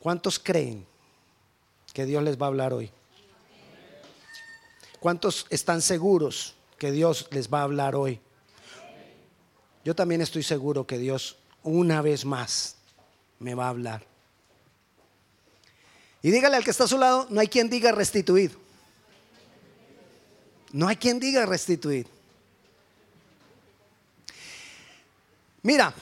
¿Cuántos creen que Dios les va a hablar hoy? ¿Cuántos están seguros que Dios les va a hablar hoy? Yo también estoy seguro que Dios una vez más me va a hablar. Y dígale al que está a su lado, no hay quien diga restituir. No hay quien diga restituir. Mira,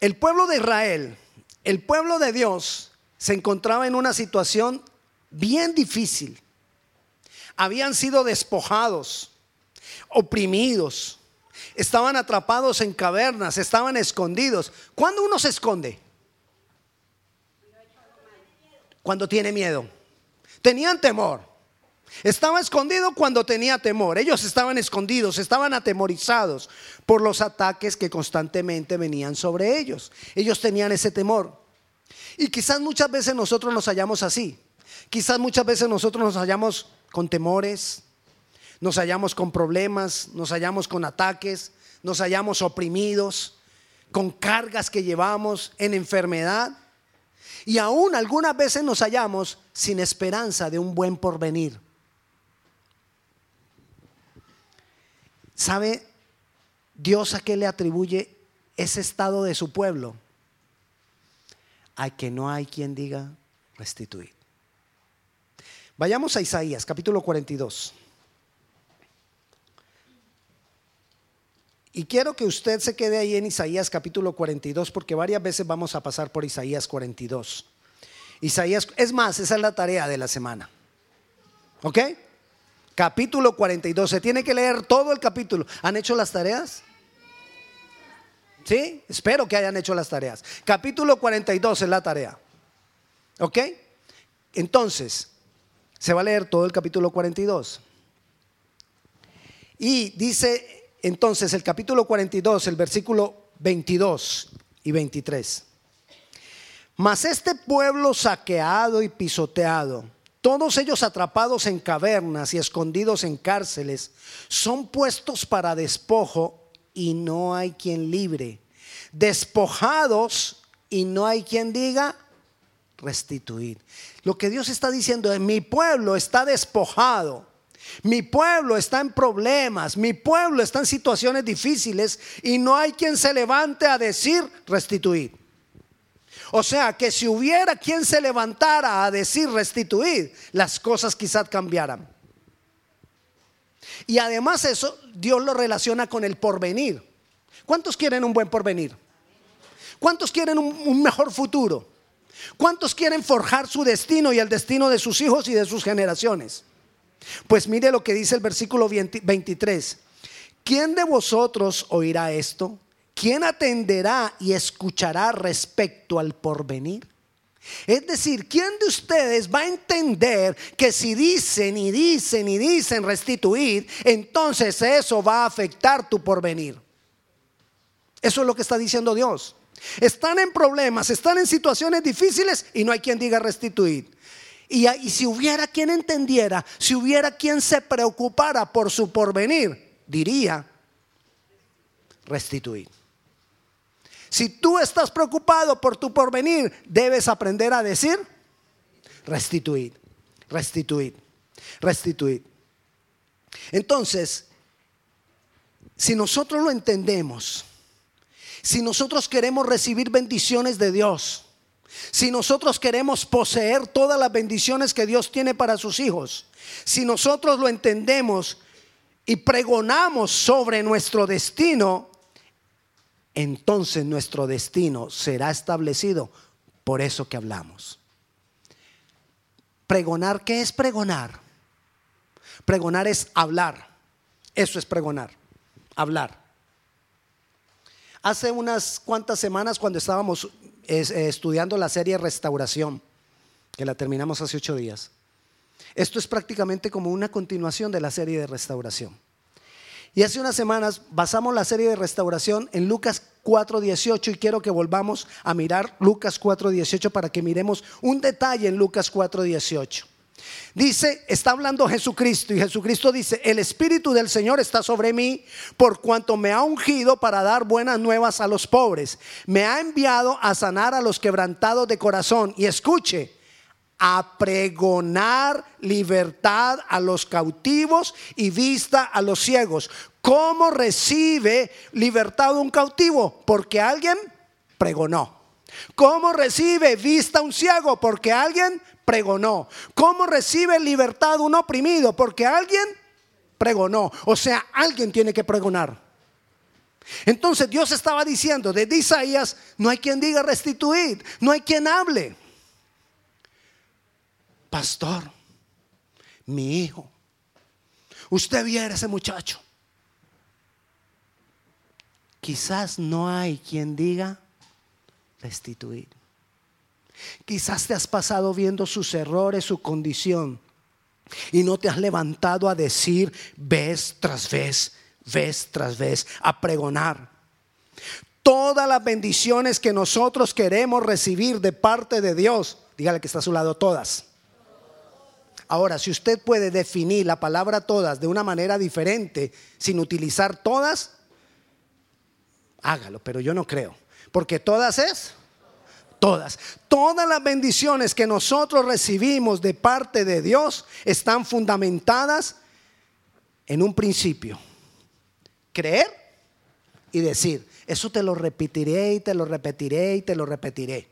el pueblo de Israel, el pueblo de Dios, se encontraba en una situación bien difícil. Habían sido despojados, oprimidos, estaban atrapados en cavernas, estaban escondidos. ¿Cuándo uno se esconde? Cuando tiene miedo. Tenían temor. Estaba escondido cuando tenía temor. Ellos estaban escondidos, estaban atemorizados por los ataques que constantemente venían sobre ellos. Ellos tenían ese temor. Y quizás muchas veces nosotros nos hallamos así. Quizás muchas veces nosotros nos hallamos con temores, nos hallamos con problemas, nos hallamos con ataques, nos hallamos oprimidos, con cargas que llevamos en enfermedad. Y aún algunas veces nos hallamos sin esperanza de un buen porvenir. ¿Sabe Dios a qué le atribuye ese estado de su pueblo? A que no hay quien diga restituir. Vayamos a Isaías, capítulo 42. Y quiero que usted se quede ahí en Isaías capítulo 42 porque varias veces vamos a pasar por Isaías 42. Isaías, es más, esa es la tarea de la semana. ¿Ok? Capítulo 42. Se tiene que leer todo el capítulo. ¿Han hecho las tareas? ¿Sí? Espero que hayan hecho las tareas. Capítulo 42 es la tarea. ¿Ok? Entonces, se va a leer todo el capítulo 42. Y dice entonces el capítulo 42, el versículo 22 y 23. Mas este pueblo saqueado y pisoteado todos ellos atrapados en cavernas y escondidos en cárceles, son puestos para despojo y no hay quien libre. Despojados y no hay quien diga restituir. Lo que Dios está diciendo es, mi pueblo está despojado. Mi pueblo está en problemas, mi pueblo está en situaciones difíciles y no hay quien se levante a decir restituir. O sea, que si hubiera quien se levantara a decir restituir, las cosas quizás cambiaran. Y además eso, Dios lo relaciona con el porvenir. ¿Cuántos quieren un buen porvenir? ¿Cuántos quieren un, mejor futuro? ¿Cuántos quieren forjar su destino y el destino de sus hijos y de sus generaciones? Pues mire lo que dice el versículo 23. ¿Quién de vosotros oirá esto? ¿quién atenderá y escuchará respecto al porvenir? Es decir, ¿quién de ustedes va a entender que si dicen y dicen y dicen restituir, entonces eso va a afectar tu porvenir? Eso es lo que está diciendo Dios. Están en problemas, están en situaciones difíciles y no hay quien diga restituir. Y, y si hubiera quien entendiera, si hubiera quien se preocupara por su porvenir, diría restituir. Si tú estás preocupado por tu porvenir, debes aprender a decir restituir, restituir, restituir. Entonces, si nosotros lo entendemos, si nosotros queremos recibir bendiciones de Dios, si nosotros queremos poseer todas las bendiciones que Dios tiene para sus hijos, si nosotros lo entendemos y pregonamos sobre nuestro destino, entonces nuestro destino será establecido por eso que hablamos. Pregonar, ¿qué es pregonar? Pregonar es hablar. Eso es pregonar, hablar. Hace unas cuantas semanas cuando estábamos eh, estudiando la serie Restauración, que la terminamos hace ocho días, esto es prácticamente como una continuación de la serie de Restauración. Y hace unas semanas basamos la serie de restauración en Lucas 4.18 y quiero que volvamos a mirar Lucas 4.18 para que miremos un detalle en Lucas 4.18. Dice, está hablando Jesucristo y Jesucristo dice, el Espíritu del Señor está sobre mí por cuanto me ha ungido para dar buenas nuevas a los pobres. Me ha enviado a sanar a los quebrantados de corazón. Y escuche, a pregonar libertad a los cautivos y vista a los ciegos. ¿Cómo recibe libertad un cautivo? Porque alguien pregonó. ¿Cómo recibe vista un ciego? Porque alguien pregonó. ¿Cómo recibe libertad un oprimido? Porque alguien pregonó. O sea, alguien tiene que pregonar. Entonces Dios estaba diciendo desde Isaías, no hay quien diga restituir, no hay quien hable. Pastor, mi hijo, usted viera ese muchacho. Quizás no hay quien diga restituir. Quizás te has pasado viendo sus errores, su condición, y no te has levantado a decir vez tras vez, vez tras vez, a pregonar. Todas las bendiciones que nosotros queremos recibir de parte de Dios, dígale que está a su lado, todas. Ahora, si usted puede definir la palabra todas de una manera diferente, sin utilizar todas, hágalo, pero yo no creo. Porque todas es todas. Todas las bendiciones que nosotros recibimos de parte de Dios están fundamentadas en un principio. Creer y decir. Eso te lo repetiré y te lo repetiré y te lo repetiré.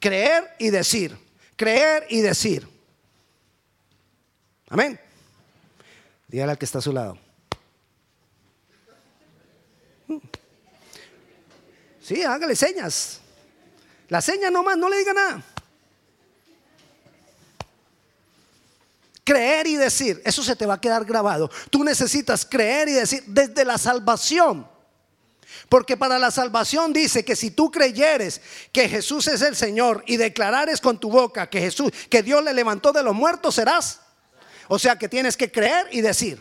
Creer y decir. Creer y decir. Amén. Dígale al que está a su lado. Sí, hágale señas. La seña nomás, no le diga nada. Creer y decir, eso se te va a quedar grabado. Tú necesitas creer y decir desde la salvación. Porque para la salvación dice que si tú creyeres que Jesús es el Señor y declarares con tu boca que Jesús, que Dios le levantó de los muertos, serás. O sea que tienes que creer y decir.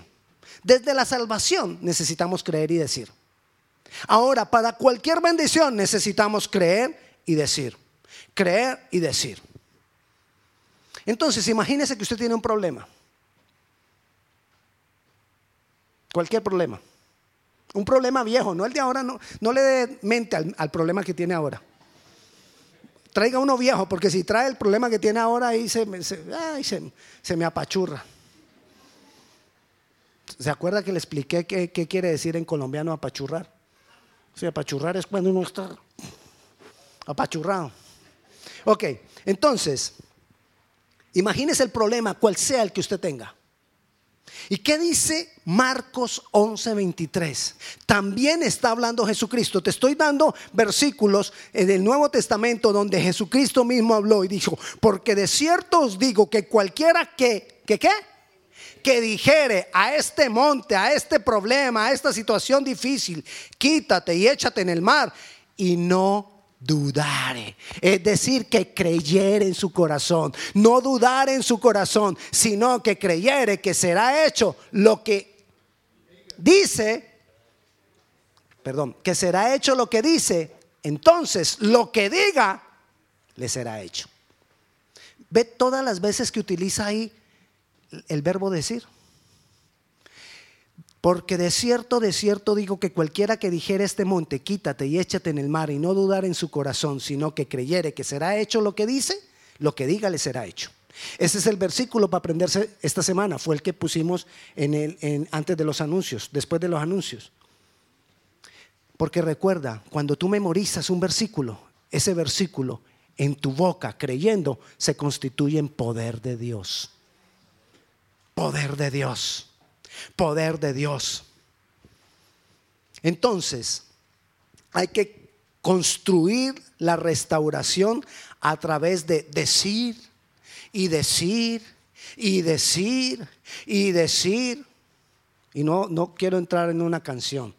Desde la salvación necesitamos creer y decir. Ahora, para cualquier bendición necesitamos creer y decir. Creer y decir. Entonces, imagínese que usted tiene un problema. Cualquier problema. Un problema viejo, no el de ahora, no, no le dé mente al, problema que tiene ahora. Traiga uno viejo, porque si trae el problema que tiene ahora, ahí se, se, me apachurra. ¿Se acuerda que le expliqué qué, quiere decir en colombiano apachurrar? Sea, apachurrar es cuando uno está apachurrado. Ok, entonces, imagínese el problema, cual sea el que usted tenga. ¿Y qué dice Marcos 11:23? También está hablando Jesucristo. Te estoy dando versículos del Nuevo Testamento donde Jesucristo mismo habló y dijo, porque de cierto os digo que cualquiera que, que qué? Que dijere a este monte, a este problema, a esta situación difícil, quítate y échate en el mar y no dudare. Es decir, que creyere en su corazón. No dudar en su corazón, sino que creyere que será hecho lo que dice, perdón, que será hecho lo que dice, entonces lo que diga le será hecho. Ve todas las veces que utiliza ahí el verbo decir. Porque de cierto, de cierto digo que cualquiera que dijere este monte, quítate y échate en el mar y no dudar en su corazón, sino que creyere que será hecho lo que dice, lo que diga le será hecho. Ese es el versículo para aprenderse esta semana. Fue el que pusimos en el, antes de los anuncios, después de los anuncios. Porque recuerda, cuando tú memorizas un versículo, ese versículo en tu boca, creyendo, se constituye en poder de Dios. Poder de Dios poder de Dios. Entonces, hay que construir la restauración a través de decir y decir y decir y decir. Y no, no quiero entrar en una canción,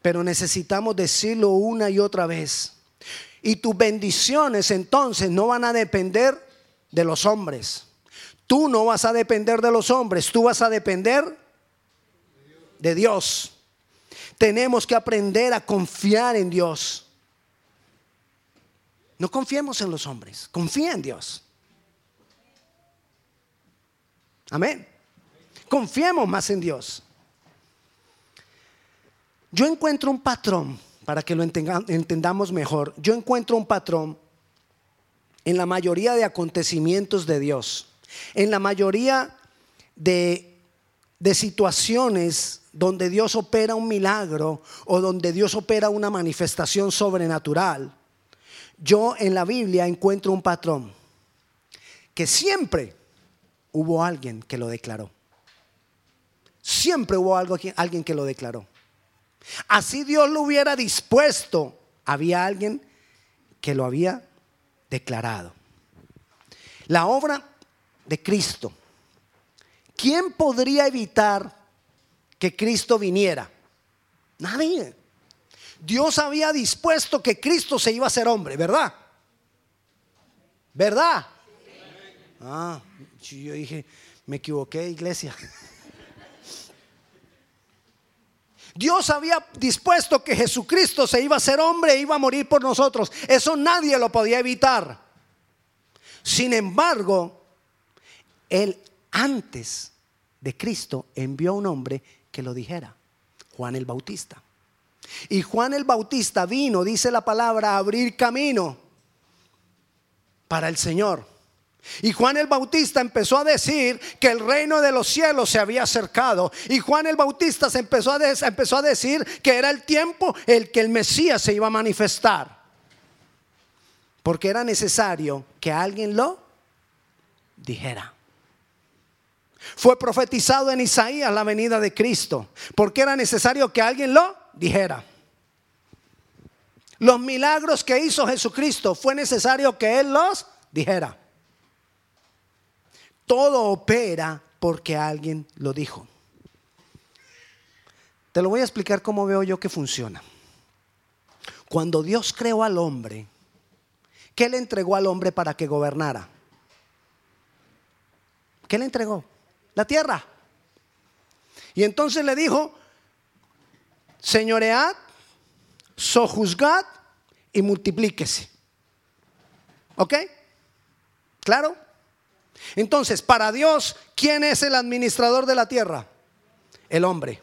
pero necesitamos decirlo una y otra vez. Y tus bendiciones entonces no van a depender de los hombres Tú no vas a depender de los hombres, tú vas a depender de Dios. Tenemos que aprender a confiar en Dios. No confiemos en los hombres, confía en Dios. Amén. Confiemos más en Dios. Yo encuentro un patrón, para que lo entendamos mejor, yo encuentro un patrón en la mayoría de acontecimientos de Dios, en la mayoría de, de situaciones donde Dios opera un milagro o donde Dios opera una manifestación sobrenatural. Yo en la Biblia encuentro un patrón que siempre hubo alguien que lo declaró. Siempre hubo algo, alguien que lo declaró. Así Dios lo hubiera dispuesto, había alguien que lo había declarado. La obra de Cristo. ¿Quién podría evitar que Cristo viniera? Nadie. Dios había dispuesto que Cristo se iba a ser hombre, ¿verdad? ¿Verdad? Ah, yo dije, me equivoqué, iglesia. Dios había dispuesto que Jesucristo se iba a ser hombre e iba a morir por nosotros. Eso nadie lo podía evitar. Sin embargo, Él antes de Cristo envió a un hombre que lo dijera, Juan el Bautista. Y Juan el Bautista vino, dice la palabra, a abrir camino para el Señor. Y Juan el Bautista empezó a decir que el reino de los cielos se había acercado. Y Juan el Bautista se empezó a, empezó a decir que era el tiempo el que el Mesías se iba a manifestar. Porque era necesario que alguien lo dijera. Fue profetizado en Isaías la venida de Cristo. Porque era necesario que alguien lo dijera. Los milagros que hizo Jesucristo fue necesario que Él los dijera. Todo opera porque alguien lo dijo. Te lo voy a explicar cómo veo yo que funciona. Cuando Dios creó al hombre, ¿qué le entregó al hombre para que gobernara? ¿Qué le entregó? La tierra. Y entonces le dijo, señoread, sojuzgad y multiplíquese. ¿Ok? ¿Claro? Entonces, para Dios, ¿quién es el administrador de la tierra? El hombre.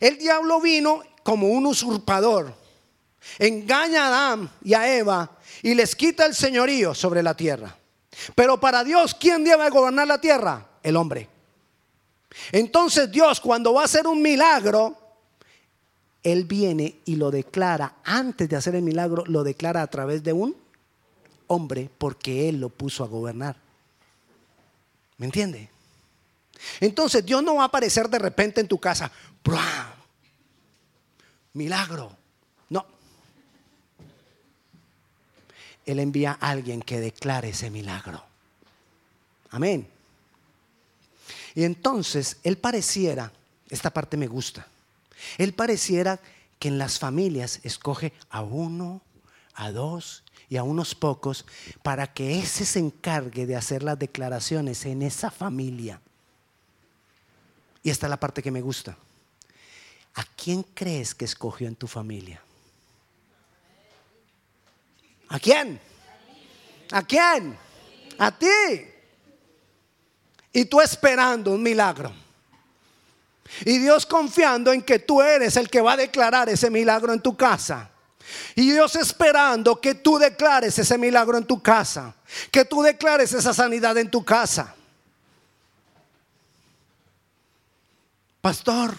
El diablo vino como un usurpador. Engaña a Adán y a Eva y les quita el señorío sobre la tierra. Pero para Dios, ¿quién debe gobernar la tierra? El hombre. Entonces Dios, cuando va a hacer un milagro, Él viene y lo declara, antes de hacer el milagro, lo declara a través de un hombre, porque Él lo puso a gobernar. ¿Me entiende? Entonces Dios no va a aparecer de repente en tu casa. Milagro. No. Él envía a alguien que declare ese milagro. Amén. Y entonces Él pareciera, esta parte me gusta, Él pareciera que en las familias escoge a uno, a dos y a unos pocos para que ese se encargue de hacer las declaraciones en esa familia. Y esta es la parte que me gusta. ¿A quién crees que escogió en tu familia? ¿A quién? ¿A quién? A ti. Y tú esperando un milagro. Y Dios confiando en que tú eres el que va a declarar ese milagro en tu casa. Y Dios esperando que tú declares ese milagro en tu casa, que tú declares esa sanidad en tu casa. Pastor,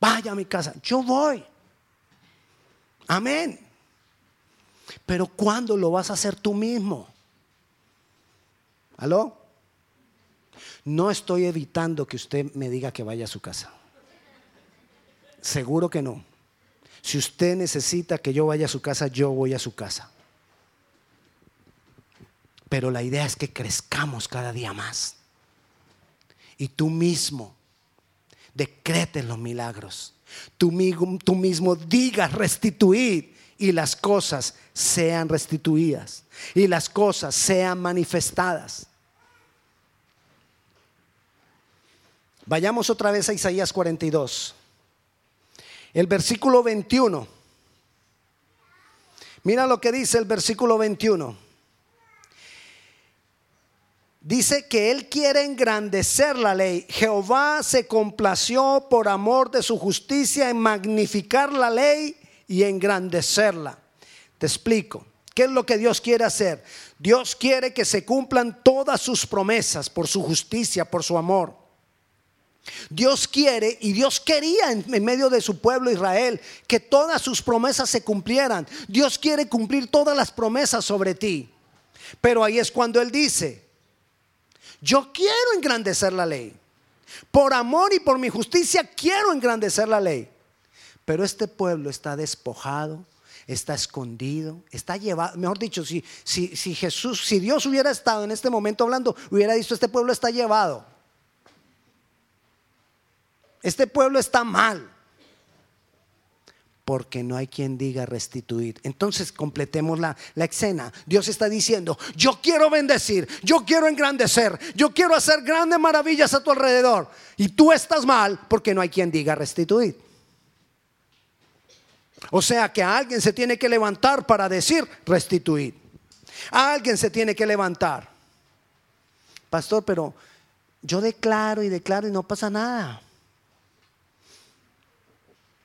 vaya a mi casa. Yo voy. Amén. Pero ¿cuándo lo vas a hacer tú mismo? ¿Aló? No estoy evitando que usted me diga que vaya a su casa. Seguro que no. Si usted necesita que yo vaya a su casa, yo voy a su casa. Pero la idea es que crezcamos cada día más. Y tú mismo decretes los milagros. Tú, tú mismo digas restituir y las cosas sean restituidas y las cosas sean manifestadas. Vayamos otra vez a Isaías 42. El versículo 21. Mira lo que dice el versículo 21. dice que Él quiere engrandecer la ley. Jehová se complació por amor de su justicia en magnificar la ley y engrandecerla. Te explico. ¿Qué es lo que Dios quiere hacer? Dios quiere que se cumplan todas sus promesas por su justicia, por su amor. Dios quiere y Dios quería en, medio de su pueblo Israel que todas sus promesas se cumplieran. Dios quiere cumplir todas las promesas sobre ti. Pero ahí es cuando Él dice, yo quiero engrandecer la ley. Por amor y por mi justicia quiero engrandecer la ley. Pero este pueblo está despojado, está escondido, está llevado, mejor dicho, si, si, si Jesús, si Dios hubiera estado en este momento hablando, hubiera dicho, este pueblo está llevado. Este pueblo está mal. Porque no hay quien diga restituir. Entonces completemos la, la, escena. Dios está diciendo, yo quiero bendecir, yo quiero engrandecer, yo quiero hacer grandes maravillas a tu alrededor. Y tú estás mal porque no hay quien diga restituir. O sea que alguien se tiene que levantar para decir restituir. alguien se tiene que levantar. Pastor, pero yo declaro y declaro y no pasa nada.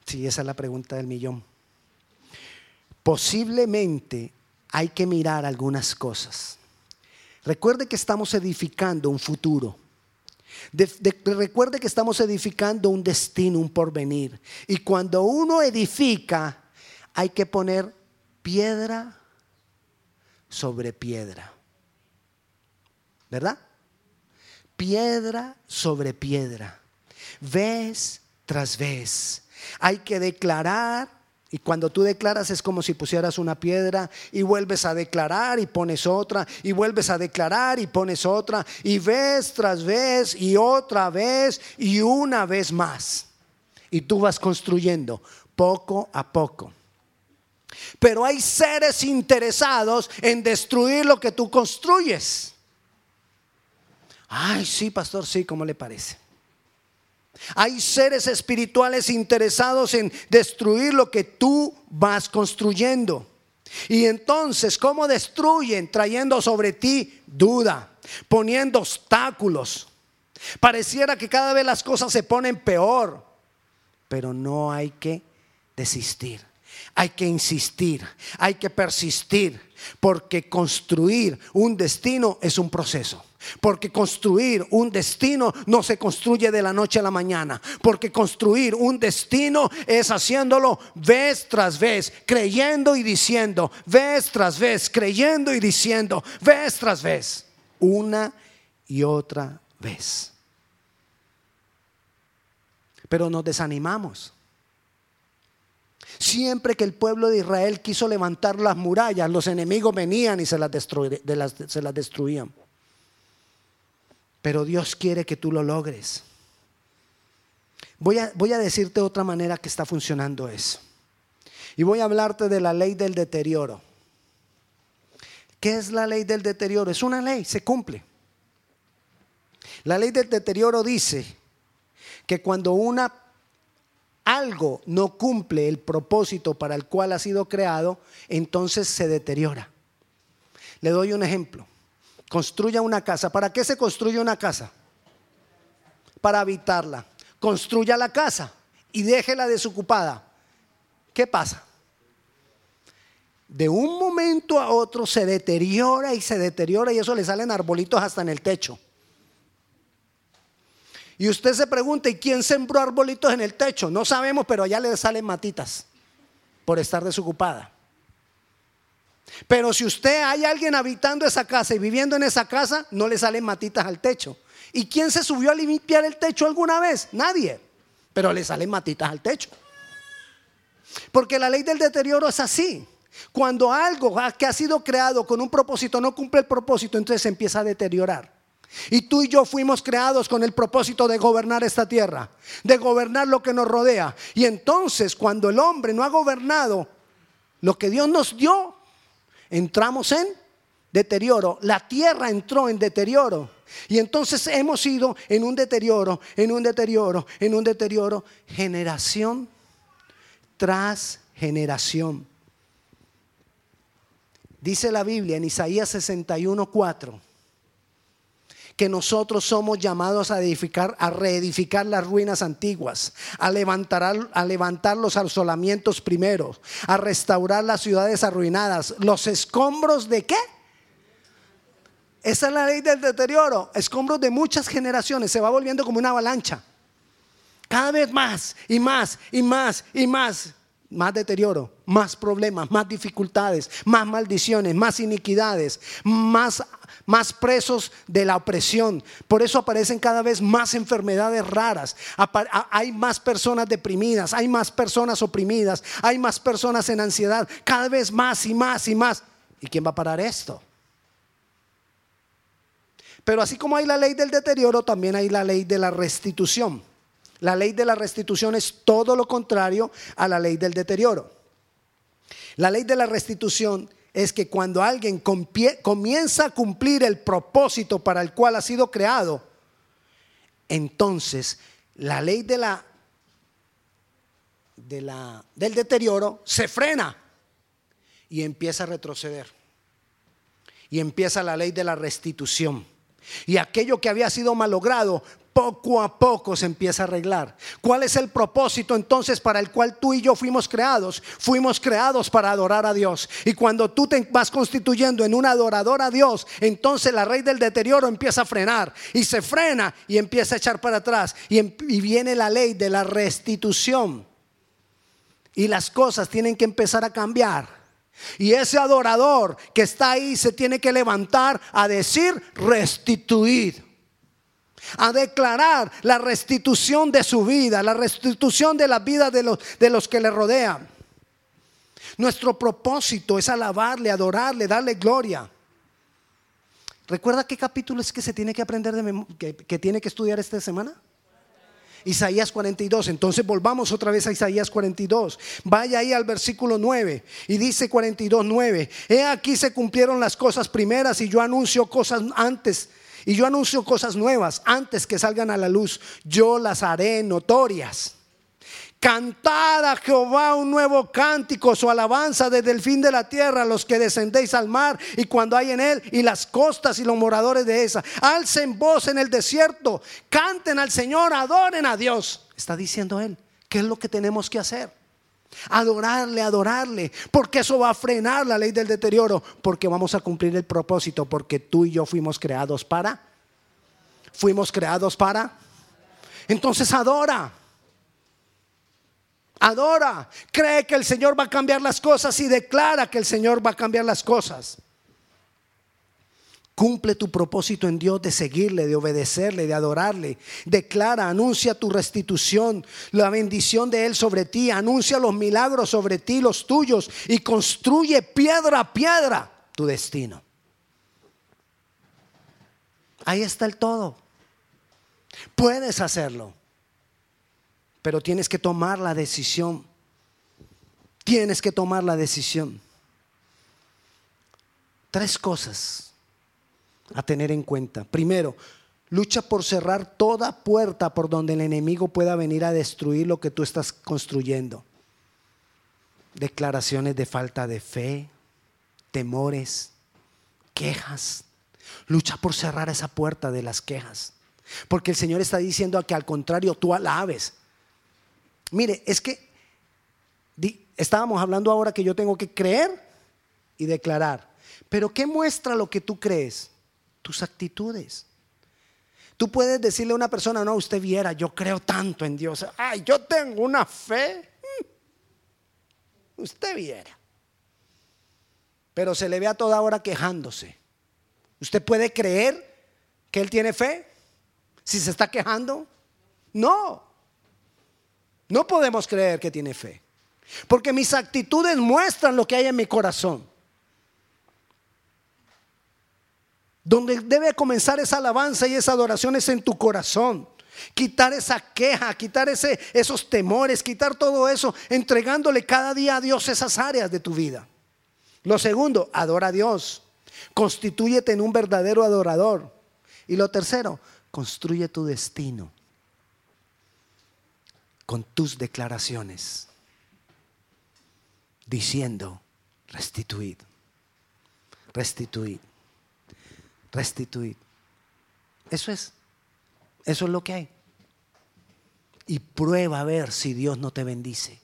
Sí, esa es la pregunta del millón. Posiblemente hay que mirar algunas cosas. Recuerde que estamos edificando un futuro. recuerde que estamos edificando un destino, un porvenir. Y cuando uno edifica, hay que poner piedra sobre piedra. ¿Verdad? Piedra sobre piedra. Vez tras vez hay que declarar. Y cuando tú declaras es como si pusieras una piedra y vuelves a declarar y pones otra y vuelves a declarar y pones otra y vez tras vez y otra vez y una vez más. Y tú vas construyendo poco a poco. Pero hay seres interesados en destruir lo que tú construyes. Ay, sí, pastor, sí, ¿cómo le parece? Hay seres espirituales interesados en destruir lo que tú vas construyendo. Y entonces, ¿cómo destruyen? Trayendo sobre ti duda, poniendo obstáculos. Pareciera que cada vez las cosas se ponen peor, pero no hay que desistir. Hay que insistir, hay que persistir, porque construir un destino es un proceso. Porque construir un destino no se construye de la noche a la mañana. Porque construir un destino es haciéndolo vez tras vez, creyendo y diciendo, vez tras vez, creyendo y diciendo, vez tras vez, una y otra vez. Pero nos desanimamos. Siempre que el pueblo de Israel quiso levantar las murallas, los enemigos venían y se las, destruían. Pero Dios quiere que tú lo logres. Voy a, voy a decirte otra manera que está funcionando eso. Y voy a hablarte de la ley del deterioro. ¿Qué es la ley del deterioro? Es una ley, se cumple. La ley del deterioro dice que cuando una algo no cumple el propósito para el cual ha sido creado, entonces se deteriora. Le doy un ejemplo. Construya una casa. ¿Para qué se construye una casa? Para habitarla. Construya la casa y déjela desocupada. ¿Qué pasa? De un momento a otro se deteriora y se deteriora y eso le salen arbolitos hasta en el techo. Y usted se pregunta, ¿y quién sembró arbolitos en el techo? No sabemos, pero allá le salen matitas por estar desocupada. Pero si usted hay alguien habitando esa casa y viviendo en esa casa, no le salen matitas al techo. ¿Y quién se subió a limpiar el techo alguna vez? Nadie. Pero le salen matitas al techo. Porque la ley del deterioro es así. Cuando algo que ha sido creado con un propósito no cumple el propósito, entonces se empieza a deteriorar. Y tú y yo fuimos creados con el propósito de gobernar esta tierra, de gobernar lo que nos rodea. Y entonces cuando el hombre no ha gobernado lo que Dios nos dio, entramos en deterioro. La tierra entró en deterioro. Y entonces hemos ido en un deterioro, en un deterioro, en un deterioro, generación tras generación. Dice la Biblia en Isaías 61, 4 que nosotros somos llamados a edificar, a reedificar las ruinas antiguas, a levantar, a levantar los asolamientos primeros, a restaurar las ciudades arruinadas, los escombros de qué? Esa es la ley del deterioro, escombros de muchas generaciones, se va volviendo como una avalancha. Cada vez más y más y más y más más deterioro, más problemas, más dificultades, más maldiciones, más iniquidades, más, más presos de la opresión. Por eso aparecen cada vez más enfermedades raras. Hay más personas deprimidas, hay más personas oprimidas, hay más personas en ansiedad, cada vez más y más y más. ¿Y quién va a parar esto? Pero así como hay la ley del deterioro, también hay la ley de la restitución. La ley de la restitución es todo lo contrario a la ley del deterioro. La ley de la restitución es que cuando alguien comienza a cumplir el propósito para el cual ha sido creado, entonces la ley de la, de la, del deterioro se frena y empieza a retroceder. Y empieza la ley de la restitución. Y aquello que había sido malogrado poco a poco se empieza a arreglar. ¿Cuál es el propósito entonces para el cual tú y yo fuimos creados? Fuimos creados para adorar a Dios. Y cuando tú te vas constituyendo en un adorador a Dios, entonces la ley del deterioro empieza a frenar y se frena y empieza a echar para atrás. Y, em, y viene la ley de la restitución. Y las cosas tienen que empezar a cambiar. Y ese adorador que está ahí se tiene que levantar a decir restituid a declarar la restitución de su vida, la restitución de la vida de los, de los que le rodean. Nuestro propósito es alabarle, adorarle, darle gloria. ¿Recuerda qué capítulo es que se tiene que aprender de que, que tiene que estudiar esta semana? Isaías 42. Entonces volvamos otra vez a Isaías 42. Vaya ahí al versículo 9 y dice 42, 9. He aquí se cumplieron las cosas primeras y yo anuncio cosas antes y yo anuncio cosas nuevas antes que salgan a la luz. Yo las haré notorias. Cantad a Jehová un nuevo cántico, su alabanza desde el fin de la tierra, los que descendéis al mar y cuando hay en él, y las costas y los moradores de esa. Alcen voz en el desierto, canten al Señor, adoren a Dios. Está diciendo él, ¿qué es lo que tenemos que hacer? Adorarle, adorarle, porque eso va a frenar la ley del deterioro, porque vamos a cumplir el propósito, porque tú y yo fuimos creados para. Fuimos creados para. Entonces adora. Adora. Cree que el Señor va a cambiar las cosas y declara que el Señor va a cambiar las cosas. Cumple tu propósito en Dios de seguirle, de obedecerle, de adorarle. Declara, anuncia tu restitución, la bendición de Él sobre ti. Anuncia los milagros sobre ti, los tuyos. Y construye piedra a piedra tu destino. Ahí está el todo. Puedes hacerlo. Pero tienes que tomar la decisión. Tienes que tomar la decisión. Tres cosas a tener en cuenta. Primero, lucha por cerrar toda puerta por donde el enemigo pueda venir a destruir lo que tú estás construyendo. Declaraciones de falta de fe, temores, quejas. Lucha por cerrar esa puerta de las quejas. Porque el Señor está diciendo que al contrario tú alabes. Mire, es que estábamos hablando ahora que yo tengo que creer y declarar. Pero ¿qué muestra lo que tú crees? Tus actitudes. Tú puedes decirle a una persona, no, usted viera, yo creo tanto en Dios. Ay, yo tengo una fe. Mm. Usted viera. Pero se le ve a toda hora quejándose. ¿Usted puede creer que él tiene fe? Si se está quejando. No. No podemos creer que tiene fe. Porque mis actitudes muestran lo que hay en mi corazón. Donde debe comenzar esa alabanza y esa adoración es en tu corazón. Quitar esa queja, quitar ese, esos temores, quitar todo eso, entregándole cada día a Dios esas áreas de tu vida. Lo segundo, adora a Dios. Constitúyete en un verdadero adorador. Y lo tercero, construye tu destino con tus declaraciones, diciendo, restituid, restituid restituir. Eso es. Eso es lo que hay. Y prueba a ver si Dios no te bendice.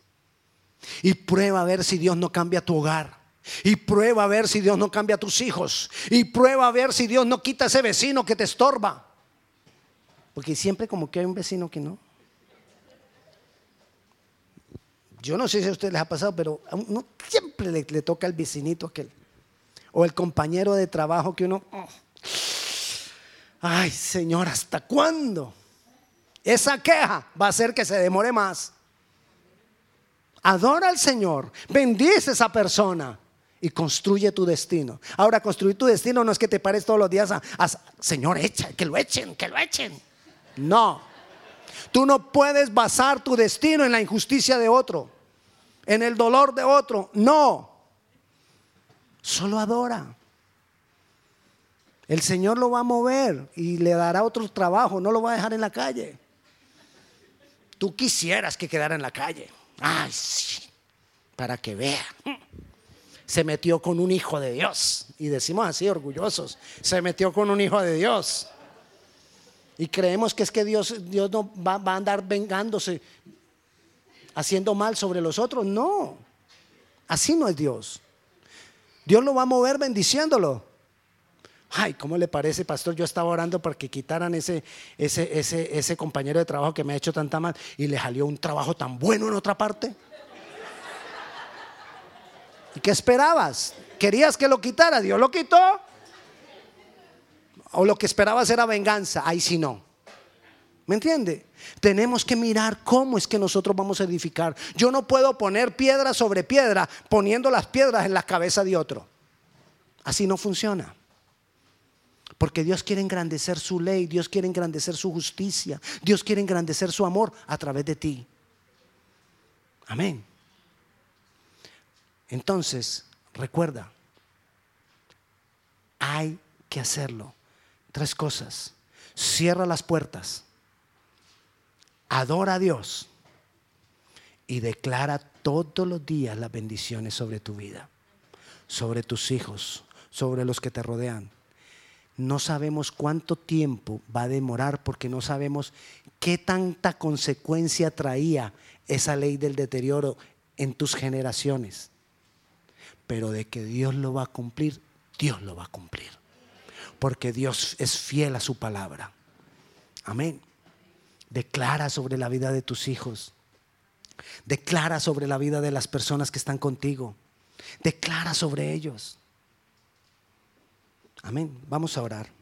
Y prueba a ver si Dios no cambia tu hogar. Y prueba a ver si Dios no cambia tus hijos. Y prueba a ver si Dios no quita ese vecino que te estorba. Porque siempre como que hay un vecino que no. Yo no sé si a ustedes les ha pasado, pero a uno siempre le, toca el vecinito aquel. O el compañero de trabajo que uno... oh, Ay, Señor, ¿hasta cuándo? Esa queja va a hacer que se demore más. Adora al Señor, bendice a esa persona y construye tu destino. Ahora, construir tu destino no es que te pares todos los días a, Señor, echa, que lo echen, que lo echen. No. Tú no puedes basar tu destino en la injusticia de otro, en el dolor de otro. No. Solo adora. El Señor lo va a mover y le dará otro trabajo, no lo va a dejar en la calle. Tú quisieras que quedara en la calle. Ay, sí, para que vea. Se metió con un hijo de Dios. Y decimos así, orgullosos. Se metió con un hijo de Dios. Y creemos que es que Dios, Dios no va, va a andar vengándose, haciendo mal sobre los otros. No, así no es Dios. Dios lo va a mover bendiciéndolo. Ay, ¿cómo le parece, pastor? Yo estaba orando para que quitaran ese, ese, ese, ese compañero de trabajo que me ha hecho tanta mal y le salió un trabajo tan bueno en otra parte. ¿Y qué esperabas? ¿Querías que lo quitara? Dios lo quitó. O lo que esperabas era venganza. Ahí sí no. ¿Me entiende? Tenemos que mirar cómo es que nosotros vamos a edificar. Yo no puedo poner piedra sobre piedra poniendo las piedras en la cabeza de otro. Así no funciona. Porque Dios quiere engrandecer su ley, Dios quiere engrandecer su justicia, Dios quiere engrandecer su amor a través de ti. Amén. Entonces, recuerda, hay que hacerlo. Tres cosas. Cierra las puertas. Adora a Dios. Y declara todos los días las bendiciones sobre tu vida, sobre tus hijos, sobre los que te rodean. No sabemos cuánto tiempo va a demorar porque no sabemos qué tanta consecuencia traía esa ley del deterioro en tus generaciones. Pero de que Dios lo va a cumplir, Dios lo va a cumplir. Porque Dios es fiel a su palabra. Amén. Declara sobre la vida de tus hijos. Declara sobre la vida de las personas que están contigo. Declara sobre ellos. Amén. Vamos a orar.